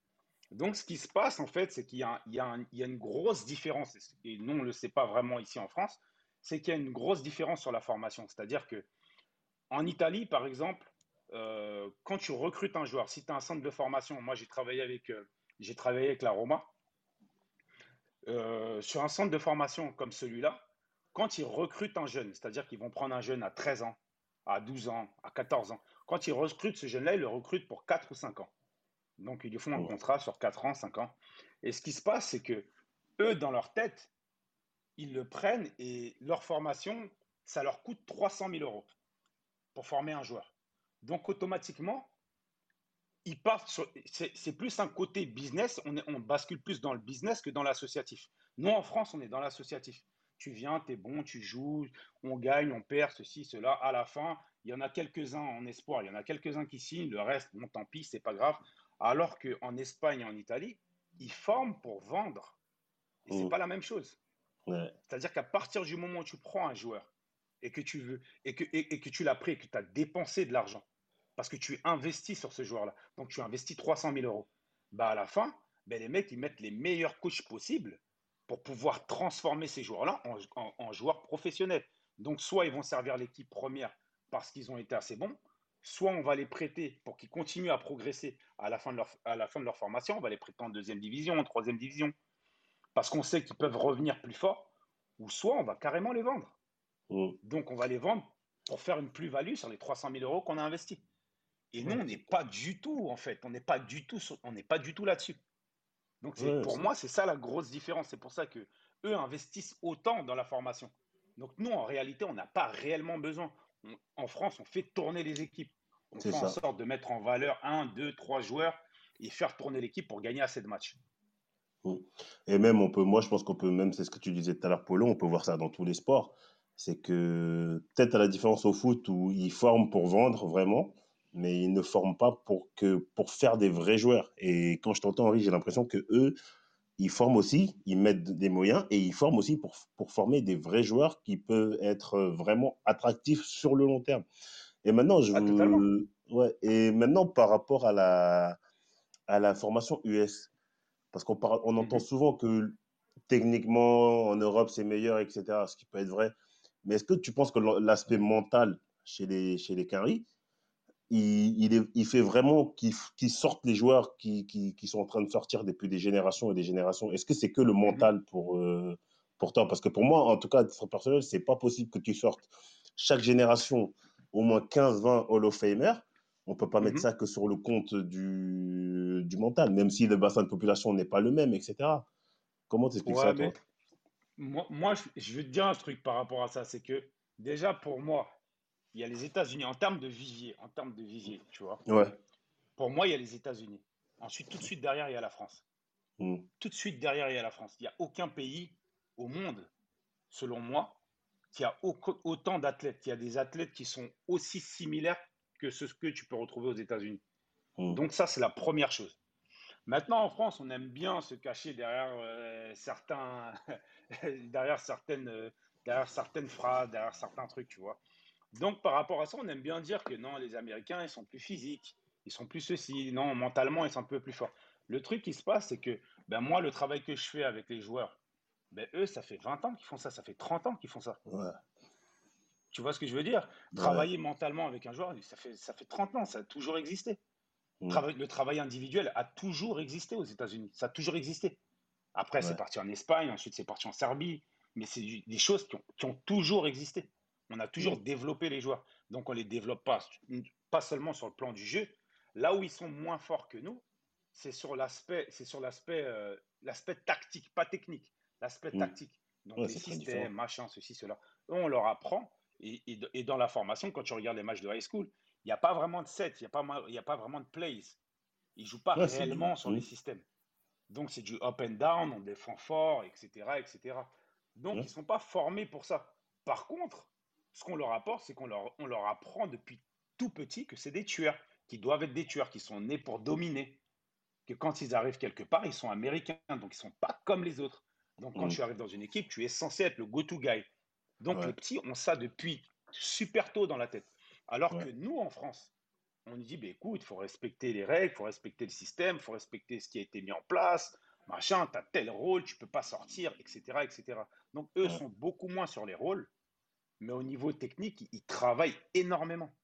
Donc, ce qui se passe, en fait, c'est qu'il y, y, y, a une grosse différence, et nous, on ne le sait pas vraiment ici en France, c'est qu'il y a une grosse différence sur la formation. C'est-à-dire que en Italie, par exemple, quand tu recrutes un joueur, si tu as un centre de formation, moi j'ai travaillé avec j'ai travaillé avec la Roma. Euh, sur un centre de formation comme celui-là, quand ils recrutent un jeune, c'est-à-dire qu'ils vont prendre un jeune à 13 ans, à 12 ans, à 14 ans, quand ils recrutent ce jeune-là, ils le recrutent pour 4 ou 5 ans. Donc, ils lui font un contrat sur 4 ans, 5 ans. Et ce qui se passe, c'est que eux, dans leur tête, ils le prennent et leur formation, ça leur coûte 300 000 euros pour former un joueur. Donc, automatiquement, il c'est plus un côté business, on, on bascule plus dans le business que dans l'associatif. Nous, en France, on est dans l'associatif. Tu viens, tu es bon, tu joues, on gagne, on perd, ceci, cela. À la fin, il y en a quelques-uns en espoir, il y en a quelques-uns qui signent, le reste, bon, tant pis, c'est pas grave. Alors qu'en Espagne et en Italie, ils forment pour vendre. Et c'est n'est mmh. pas la même chose. C'est-à-dire qu'à partir du moment où tu prends un joueur et que tu veux, et que, tu l'as pris, et que tu as dépensé de l'argent, parce que tu investis sur ce joueur-là. Donc, tu investis 300 000 euros. Bah, à la fin, ben, les mecs, ils mettent les meilleurs coachs possibles pour pouvoir transformer ces joueurs-là en, joueurs professionnels. Donc, soit ils vont servir l'équipe première parce qu'ils ont été assez bons, soit on va les prêter pour qu'ils continuent à progresser à la fin de leur formation. On va les prêter en deuxième division, en troisième division, parce qu'on sait qu'ils peuvent revenir plus forts, ou soit on va carrément les vendre. Mmh. Donc, on va les vendre pour faire une plus-value sur les 300 000 euros qu'on a investis. Et nous, on n'est pas du tout, en fait, on n'est pas du tout, on n'est pas du tout là-dessus. Donc, pour moi, c'est ça la grosse différence. C'est pour ça que eux investissent autant dans la formation. Donc, nous, en réalité, on n'a pas réellement besoin. en France, on fait tourner les équipes. On fait en sorte de mettre en valeur un, deux, trois joueurs et faire tourner l'équipe pour gagner assez de matchs. Mmh. Et même, on peut, moi, je pense qu'on peut même, c'est ce que tu disais tout à l'heure, Polo, on peut voir ça dans tous les sports. C'est que peut-être à la différence au foot où ils forment pour vendre vraiment, mais ils ne forment pas pour, que, pour faire des vrais joueurs. Et quand je t'entends, Henri, j'ai l'impression que eux, ils forment aussi, ils mettent des moyens et ils forment aussi pour, pour former des vrais joueurs qui peuvent être vraiment attractifs sur le long terme. Et maintenant, je ah, ouais, et maintenant par rapport à la, à la formation US, parce qu'on parle, on entend mhm. souvent que techniquement en Europe c'est meilleur, etc. Ce qui peut être vrai. Mais est-ce que tu penses que l'aspect mental chez les chez les il, il, fait vraiment qu'ils sortent les joueurs qui, qui, sont en train de sortir depuis des générations et des générations? Est-ce que c'est que le mhm. mental pour, euh, pour toi? Parce que pour moi, en tout cas, à titre personnel, c'est pas possible que tu sortes chaque génération au moins 15-20 Hall of Famer. On peut pas mettre mhm. ça que sur le compte du, du mental, même si le bassin de population n'est pas le même, etc. Comment t'expliques ça, toi? moi, moi, je veux te dire un truc par rapport à ça, c'est que déjà pour moi, il y a les États-Unis en termes de vivier, en termes de vivier, tu vois. Ouais. Pour moi, il y a les États-Unis. Ensuite, tout de suite derrière, il y a la France. Hmm. Tout de suite derrière, il y a la France. Il n'y a aucun pays au monde, selon moi, qui a autant d'athlètes. Y a des athlètes qui sont aussi similaires que ce que tu peux retrouver aux États-Unis. Hmm. Donc ça, c'est la première chose. Maintenant, en France, on aime bien se cacher derrière euh, certains, derrière certaines, euh, derrière certaines phrases, derrière certains trucs, tu vois. Donc, par rapport à ça, on aime bien dire que non, les Américains, ils sont plus physiques, ils sont plus ceci, non, mentalement, ils sont un peu plus forts. Le truc qui se passe, c'est que ben, moi, le travail que je fais avec les joueurs, ben, eux, ça fait 20 ans qu'ils font ça, ça fait 30 ans qu'ils font ça. Tu vois ce que je veux dire? Travailler mentalement avec un joueur, ça fait, ça fait 30 ans, ça a toujours existé. Mm. Le travail individuel a toujours existé aux États-Unis, ça a toujours existé. Après, c'est parti en Espagne, ensuite c'est parti en Serbie, mais c'est des choses qui ont, qui ont toujours existé. On a toujours développé les joueurs. Donc, on ne les développe pas, pas seulement sur le plan du jeu. Là où ils sont moins forts que nous, c'est sur l'aspect, c'est sur l'aspect, euh, l'aspect tactique, pas technique, l'aspect mmh. tactique. Donc, les systèmes, machin, ceci, cela. On leur apprend. Et, et, dans la formation, quand tu regardes les matchs de high school, il n'y a pas vraiment de set, il n'y a, pas, a pas vraiment de plays. Ils ne jouent pas réellement sur les systèmes. Donc, c'est du up and down, on défend fort, etc. etc. Donc, ils ne sont pas formés pour ça. Par contre, ce qu'on leur apporte, c'est qu'on leur, on leur apprend depuis tout petit que c'est des tueurs, qui doivent être des tueurs, qui sont nés pour dominer. Que quand ils arrivent quelque part, ils sont américains, donc ils ne sont pas comme les autres. Donc quand mm. tu arrives dans une équipe, tu es censé être le go-to guy. Donc les petits ont ça depuis super tôt dans la tête. Alors que nous, en France, on dit, bah, écoute, il faut respecter les règles, il faut respecter le système, il faut respecter ce qui a été mis en place, machin, tu as tel rôle, tu peux pas sortir, etc. etc. Donc eux sont beaucoup moins sur les rôles mais au niveau technique, ils travaillent énormément.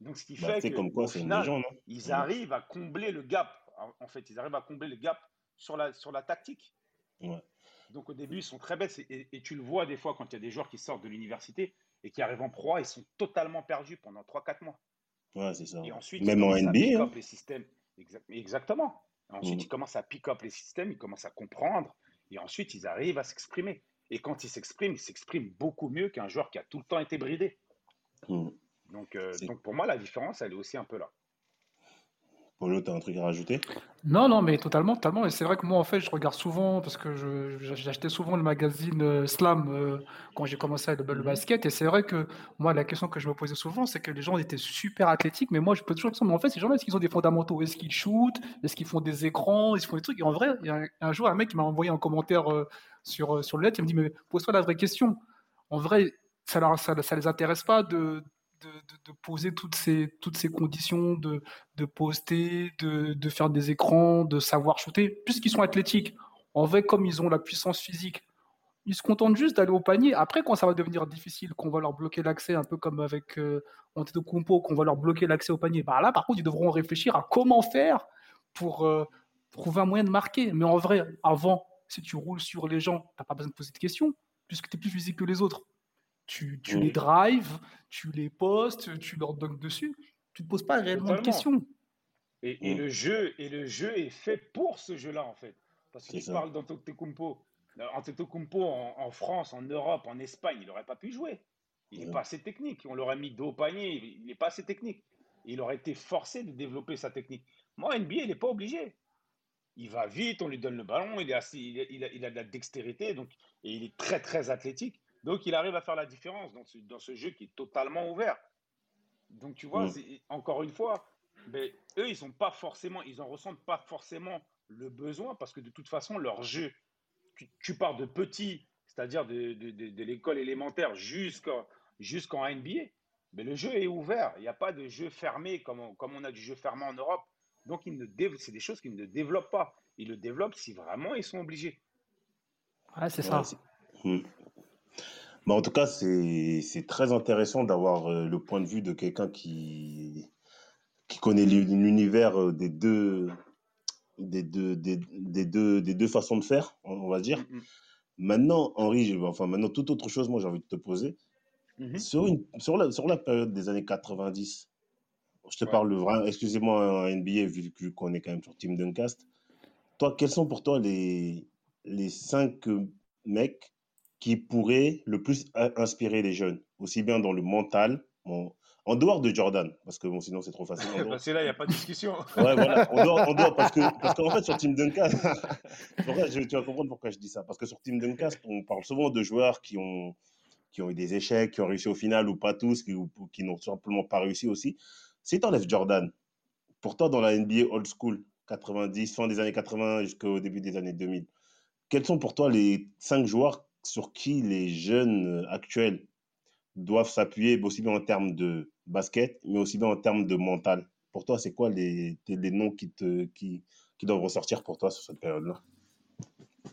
Donc, ce qui bah, fait que, final, ils arrivent à combler le gap. En fait, ils arrivent à combler le gap sur la, sur la tactique. Donc, au début, ils sont très bêtes. Et, tu le vois des fois quand il y a des joueurs qui sortent de l'université et qui arrivent en proie, ils sont totalement perdus pendant 3-4 mois. Ouais, c'est ça. Et ensuite, Même en NBA. Hein. les systèmes. Exactement. Ensuite, mm. ils commencent à pick up les systèmes, ils commencent à comprendre. Et ensuite, ils arrivent à s'exprimer. Et quand il s'exprime, il s'exprime beaucoup mieux qu'un joueur qui a tout le temps été bridé. Hmm. Donc, euh, donc pour moi, la différence, elle est aussi un peu là. Polo, tu as un truc à rajouter? Non, non, mais totalement, totalement. Et c'est vrai que moi, en fait, je regarde souvent, parce que j'achetais souvent le magazine euh, Slam euh, quand j'ai commencé à le, le, mhm. basket. Et c'est vrai que moi, la question que je me posais souvent, c'est que les gens étaient super athlétiques, mais moi, je peux toujours dire, mais en fait, ces gens-là, est-ce qu'ils ont des fondamentaux? Est-ce qu'ils shootent? Est-ce qu'ils font des écrans? Est-ce qu'ils font des trucs? Et en vrai, il y a un, jour, un mec m'a envoyé un commentaire euh, sur, sur le net, il me dit, mais pose-toi la vraie question. En vrai, ça ne ça, ça les intéresse pas de de, poser toutes ces, toutes ces conditions, de, de poster, de, de, faire des écrans, de savoir shooter, puisqu'ils sont athlétiques. En vrai, comme ils ont la puissance physique, ils se contentent juste d'aller au panier. Après, quand ça va devenir difficile, qu'on va leur bloquer l'accès, un peu comme avec euh, Antetokounmpo, qu'on va leur bloquer l'accès au panier, bah là, par contre, ils devront réfléchir à comment faire pour euh, trouver un moyen de marquer. Mais en vrai, avant, si tu roules sur les gens, tu n'as pas besoin de poser de questions, puisque tu es plus physique que les autres. Tu, tu les drives, tu les postes, tu leur donnes dessus. Tu ne te poses pas réellement de questions. Et, et, le jeu, et le jeu est fait pour ce jeu-là, en fait. Parce qu'il parle d'Antetokounmpo. Antetokounmpo en, en France, en Europe, en Espagne, il n'aurait pas pu jouer. Il n'est pas assez technique. On l'aurait mis dos au panier. Il n'est pas assez technique. Il aurait été forcé de développer sa technique. Moi, NBA, il n'est pas obligé. Il va vite, on lui donne le ballon, il, est assez, il, a, il, a, de la dextérité, donc, et il est très, très athlétique. Donc, il arrive à faire la différence dans ce, dans ce jeu qui est totalement ouvert. Donc, tu vois, encore une fois, mais eux, ils ont pas forcément, ils en ressentent pas forcément le besoin parce que de toute façon, leur jeu, tu, pars de petit, c'est-à-dire de, de, l'école élémentaire jusqu'en NBA, mais le jeu est ouvert. Il n'y a pas de jeu fermé comme on, comme on a du jeu fermé en Europe. Donc, c'est des choses qu'ils ne développent pas. Ils le développent si vraiment ils sont obligés. Ouais, c'est ça. Hmm. en tout cas, c'est très intéressant d'avoir euh, le point de vue de quelqu'un qui, qui connaît l'univers euh, des deux, des, deux, des, deux, des deux façons de faire, on va dire. Mm, mm. Maintenant, Henri, enfin, maintenant, toute autre chose, moi, j'ai envie de te poser. Mm-hmm. Sur, une, sur, la, sur la période des années 90, je te parle vraiment, excusez-moi, NBA, vu qu'on est quand même sur Team Duncast. Toi, quels sont pour toi les, les cinq mecs qui pourraient le plus inspirer les jeunes, aussi bien dans le mental, en dehors de Jordan, parce que bon, sinon c'est trop facile. que là, il n'y a pas de discussion. ouais, voilà, en dehors, en dehors parce qu'en parce qu'en fait, sur Team Duncast, tu vas comprendre pourquoi je dis ça. Parce que sur Team Duncast, on parle souvent de joueurs qui ont, qui ont eu des échecs, qui ont réussi au final ou pas tous, qui, qui n'ont simplement pas réussi aussi. Si tu enlèves Jordan, pour toi, dans la NBA old school, 90, fin des années 80 jusqu'au début des années 2000, quels sont pour toi les cinq joueurs sur qui les jeunes actuels doivent s'appuyer, aussi bien en termes de basket, mais aussi bien en termes de mental Pour toi, c'est quoi les, les, noms qui, te, qui, qui doivent ressortir pour toi sur cette période-là?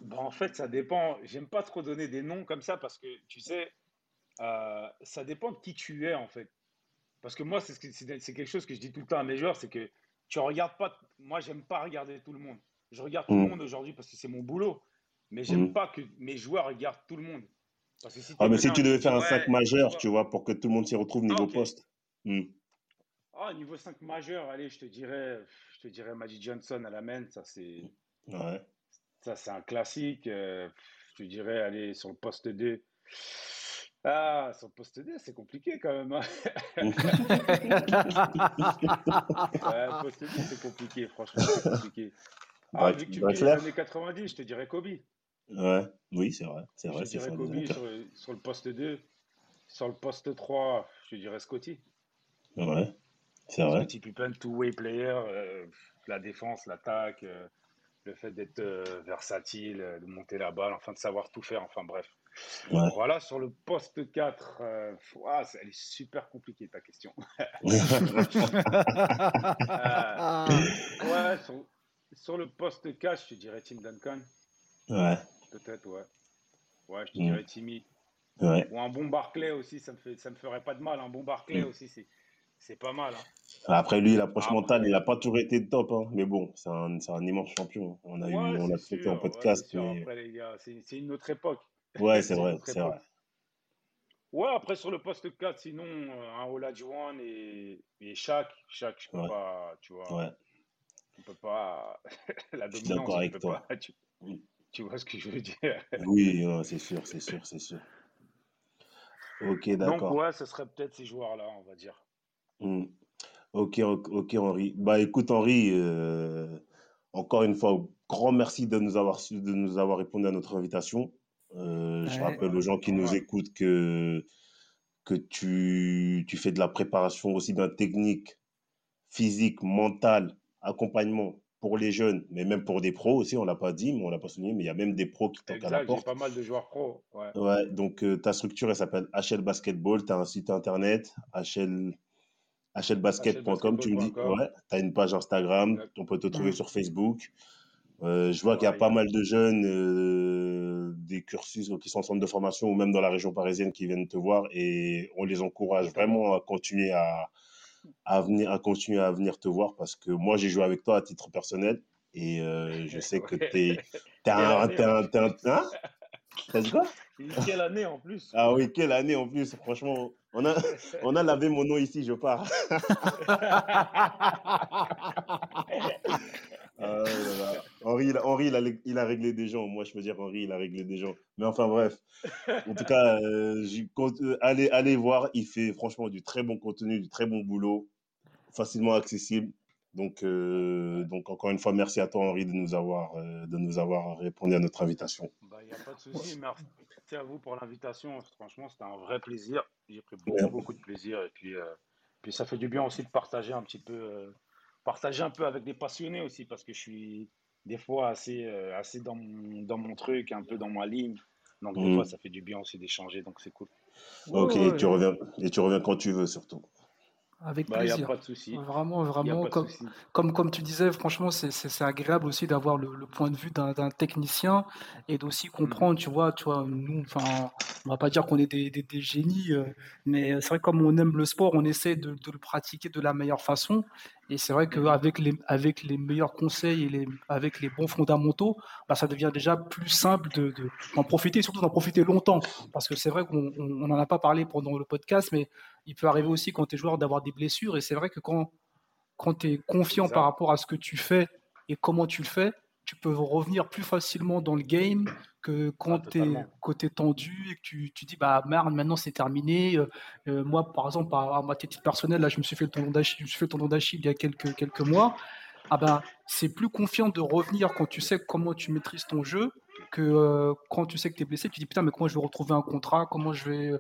Bah, En fait, ça dépend. J'aime pas trop donner des noms comme ça parce que, tu sais, euh, ça dépend de qui tu es, en fait. Parce que moi, c'est quelque chose que je dis tout le temps à mes joueurs, c'est que tu regardes pas. Moi, j'aime pas regarder tout le monde. Je regarde tout le mmh. monde aujourd'hui parce que c'est mon boulot. Mais j'aime mmh. pas que mes joueurs regardent tout le monde. si ah, mais si tu devais faire un 5 majeur, tu vois, pour que tout le monde s'y retrouve niveau ah, poste. Mmh. Ah, niveau 5 majeur, allez, je te dirais, je te dirais Magic Johnson à la main, ça c'est. Ouais. Ça, c'est un classique. Euh, je te dirais, allez, sur le poste 2. Ah, sur le poste 2, c'est compliqué quand même. Hein. ouais, poste 2, c'est compliqué, franchement, c'est compliqué. Ah, vu que tu me dis les années 90, je te dirais Kobe. Ouais, oui, c'est vrai. C'est vrai, Kobe sur, sur, le poste 2. Sur le poste 3, je dirais Scotty. Ouais, c'est vrai. Scotty Pippen, two-way player, euh, la défense, l'attaque, euh, le fait d'être euh, versatile, de monter la balle, enfin de savoir tout faire, enfin bref. Voilà, sur le poste 4, euh, elle est super compliquée ta question. Euh, ouais, sur, le poste 4, je te dirais Tim Duncan. Ouais. Peut-être, ouais. Ouais, je te dirais mm. Timmy. Ouais. Ou un bon Barclay aussi, ça me, fait, ça me ferait pas de mal. Un bon Barclay mm. aussi, c'est. C'est pas mal. Hein. Après, lui, l'approche ah, mentale, il n'a pas toujours été top. Hein. Mais bon, c'est un, un, immense champion. On a, eu, on a fait en podcast. c'est une autre époque. Ouais, c'est vrai, c'est vrai. Ouais, après sur le poste 4, sinon, euh, un Olajuwon et, et Shaq. Shaq, je peux pas, tu vois. Ouais. On peut pas. la dominance, je avec toi. Pas, tu, tu, vois ce que je veux dire? Oui, c'est sûr, c'est sûr, c'est sûr. Ok, d'accord. Donc, ouais, ce serait peut-être ces joueurs-là, on va dire. Hmm. Ok, ok, Henri. Bah, écoute, Henri, euh, encore une fois, grand merci de nous avoir, de nous avoir répondu à notre invitation. Euh, je rappelle aux gens qui nous écoutent que, que tu, tu fais de la préparation aussi bien technique, physique, mentale, accompagnement pour les jeunes, mais même pour des pros aussi, on l'a pas dit, mais on l'a pas souligné, mais il y a même des pros qui toquent à la porte. pas mal de joueurs pros. Ouais. ouais donc euh, ta structure, elle s'appelle HL Basketball, tu as un site internet, HL, hlbasket.com, tu me dis, ouais, tu as une page Instagram, on peut te trouver mmh. sur Facebook. Euh, je vois qu'il y a pas mal de jeunes euh, des cursus qui sont en centre de formation ou même dans la région parisienne qui viennent te voir et on les encourage vraiment à continuer à, à venir à continuer à venir te voir parce que moi j'ai joué avec toi à titre personnel et euh, je sais que t'es t'es un t'es un t'es un hein? T'as dit quoi? Quelle année en plus. Ah oui, quelle année en plus. Franchement, on a, on a lavé mon nom ici, je pars. Ah, Henri, il a, Henri il, a, il a, réglé des gens. Moi, je peux dire Henri, il a réglé des gens. Mais enfin, bref. En tout cas, euh, euh, allez, allez voir. Il fait franchement du très bon contenu, du très bon boulot, facilement accessible. Donc, euh, donc encore une fois, merci à toi, Henri, de nous avoir, de nous avoir répondu à notre invitation. Il bah, n'y a pas de souci. Merci à vous pour l'invitation. Franchement, c'était un vrai plaisir. J'ai pris beaucoup, beaucoup de plaisir. Et puis, Puis ça fait du bien aussi de partager un petit peu, partager un peu avec des passionnés aussi, parce que je suis des fois assez, assez dans, mon, dans mon truc, un peu dans ma ligne. Donc, des mmh. fois, ça fait du bien aussi d'échanger, donc c'est cool. Ok, tu reviens, et tu reviens quand tu veux surtout. Avec bah, plaisir. a pas de souci. Vraiment, vraiment, comme, comme, comme, tu disais, franchement, c'est agréable aussi d'avoir le, le, point de vue d'un technicien et d'aussi mmh. comprendre, tu vois, tu vois, nous, enfin, on va pas dire qu'on est des, des, des génies, euh, mais c'est vrai comme on aime le sport, on essaie de, de, le pratiquer de la meilleure façon. Et c'est vrai qu'avec les, avec les meilleurs conseils et les, avec les bons fondamentaux, bah, ça devient déjà plus simple d'en de, d'en profiter, surtout d'en profiter longtemps. Parce que c'est vrai qu'on n'en a pas parlé pendant le podcast, mais il peut arriver aussi quand tu es joueur d'avoir des blessures. Et c'est vrai que quand, quand tu es confiant par rapport à ce que tu fais et comment tu le fais, tu peux revenir plus facilement dans le game que quand ah, tu es, tendu et que tu, tu dis bah merde maintenant c'est terminé. Euh, euh, moi par exemple à, ma tête personnelle là je me suis fait le tendon d'Achille je me suis fait le tendon d'Achille il y a quelques quelques mois. Ah ben c'est plus confiant de revenir quand tu sais comment tu maîtrises ton jeu que euh, quand tu sais que tu es blessé. Tu dis putain mais comment je vais retrouver un contrat? Comment je vais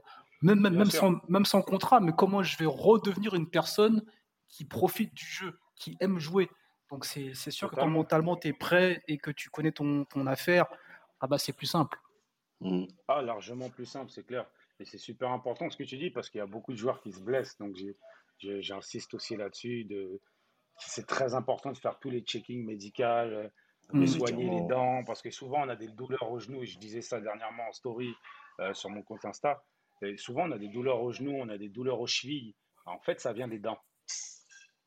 même, même, sans, même sans contrat, mais comment je vais redevenir une personne qui profite du jeu, qui aime jouer? Donc c'est sûr que quand mentalement tu es prêt et que tu connais ton, ton affaire, ah bah c'est plus simple. Mmh. Ah, largement plus simple, c'est clair. Et c'est super important ce que tu dis parce qu'il y a beaucoup de joueurs qui se blessent. Donc j'insiste aussi là-dessus. De... C'est très important de faire tous les checkings médicaux, de mmh. soigner les dents parce que souvent on a des douleurs au genou. Je disais ça dernièrement en story euh, sur mon compte Insta souvent, on a des douleurs aux genoux, on a des douleurs aux chevilles. En fait, ça vient des dents.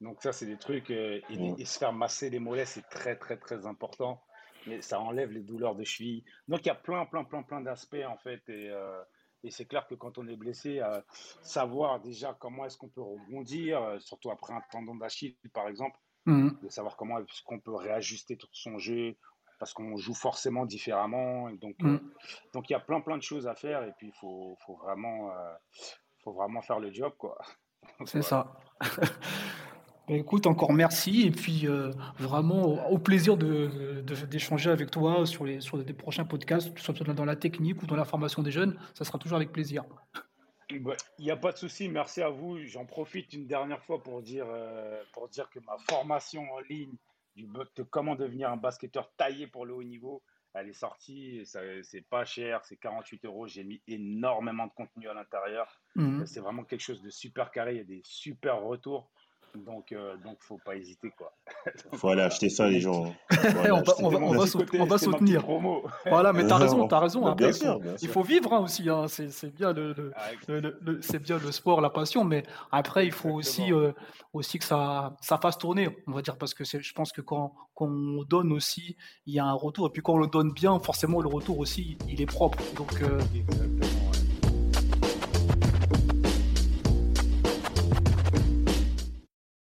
Donc ça, c'est des trucs. Euh, et, se faire masser les mollets, c'est très, très, très important. Mais ça enlève les douleurs de cheville. Donc il y a plein, plein, plein, plein d'aspects, en fait. Et, euh, c'est clair que quand on est blessé, euh, savoir déjà comment est-ce qu'on peut rebondir, surtout après un tendon d'Achille, par exemple, mmh. de savoir comment est-ce qu'on peut réajuster tout son jeu, parce qu'on joue forcément différemment. donc, mm. euh, donc il y a plein plein de choses à faire et puis il faut, faut, vraiment, euh, faut vraiment faire le job quoi. C'est ça. Écoute, encore merci et puis euh, vraiment au plaisir d'échanger de, avec toi sur, les, sur des prochains podcasts, que ce soit dans la technique ou dans la formation des jeunes, ça sera toujours avec plaisir. Il n'y a pas de souci, merci à vous. J'en profite une dernière fois pour dire, pour dire que ma formation en ligne de comment devenir un basketteur taillé pour le haut niveau. Elle est sortie, c'est pas cher, c'est 48 euros. J'ai mis énormément de contenu à l'intérieur. Mhm. C'est vraiment quelque chose de super carré. Il y a des super retours. Donc, euh, donc faut pas hésiter quoi. faut aller acheter ça les gens. on, va, on, va, soutenir. Voilà, mais t'as raison, t'as raison. Hein, il faut vivre hein, aussi. Hein. C'est bien le, le, c'est bien le sport, la passion, mais après il faut aussi euh, aussi que ça ça fasse tourner, on va dire, parce que je pense que quand, quand on donne aussi, il y a un retour, et puis quand on le donne bien, forcément le retour aussi, il est propre. Donc euh,